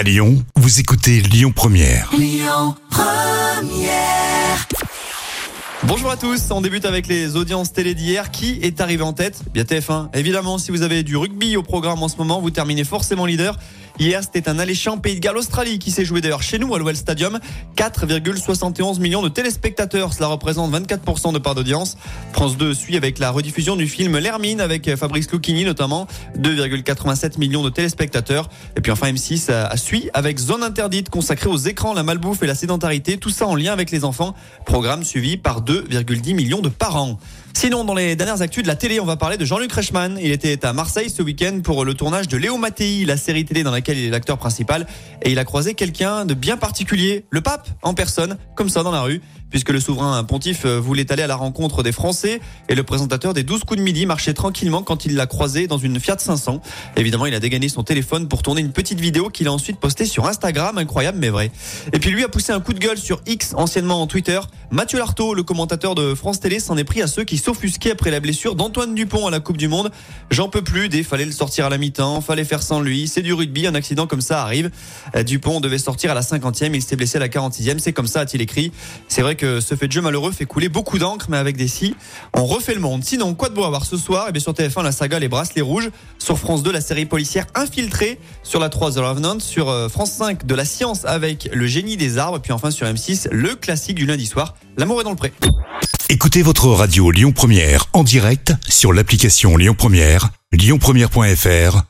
À Lyon, vous écoutez Lyon Première. Bonjour à tous, on débute avec les audiences télé d'hier. Qui est arrivé en tête? Bien TF1. Évidemment, si vous avez du rugby au programme en ce moment, vous terminez forcément leader. Hier, c'était un alléchant Pays de Galles Australie qui s'est joué d'ailleurs chez nous à l'Ouel Stadium. 4,71 millions de téléspectateurs, cela représente 24% de part d'audience. France 2 suit avec la rediffusion du film L'Hermine avec Fabrice Lucchini notamment, 2,87 millions de téléspectateurs. Et puis enfin M6 a- a suit avec Zone interdite consacrée aux écrans, la malbouffe et la sédentarité, tout ça en lien avec les enfants. Programme suivi par 2,10 millions de parents. Sinon, dans les dernières actus de la télé, on va parler de Jean-Luc Reichmann. Il était à Marseille ce week-end pour le tournage de Léo Mattei, la série télé dans laquelle il est l'acteur principal. Et il a croisé quelqu'un de bien particulier, le pape en personne, comme ça dans la rue, puisque le souverain pontife euh, voulait aller à la rencontre des Français. Et le présentateur des 12 coups de midi marchait tranquillement quand il l'a croisé dans une Fiat 500. Évidemment, il a dégainé son téléphone pour tourner une petite vidéo qu'il a ensuite postée sur Instagram, incroyable mais vrai. Et puis lui a poussé un coup de gueule sur X, anciennement en Twitter. Mathieu Lartaud, le commentateur de France Télé, s'en est pris à ceux qui s'offusquaient après la blessure d'Antoine Dupont à la Coupe du Monde. J'en peux plus, des fallait le sortir à la mi-temps, fallait faire sans lui, c'est du rugby, un accident comme ça arrive. Euh, Dupont devait sortir à la 50e, il s'est blessé à la 46e, c'est comme ça, a-t-il écrit. C'est vrai que ce fait de jeu malheureux fait couler beaucoup d'encre, mais avec des si, on refait le monde. Sinon, quoi de beau à voir ce soir? Et bien sur TF1, la saga Les Bracelets Rouges. Sur France 2, la série policière Infiltrée. Sur la 3, The Revenant. Sur euh, France 5, de la science avec Le génie des arbres. Puis enfin sur M6, le classique du lundi soir, L'amour est dans le pré. Écoutez votre radio Lyon Première en direct sur l'application Lyon Première, lyonpremière.fr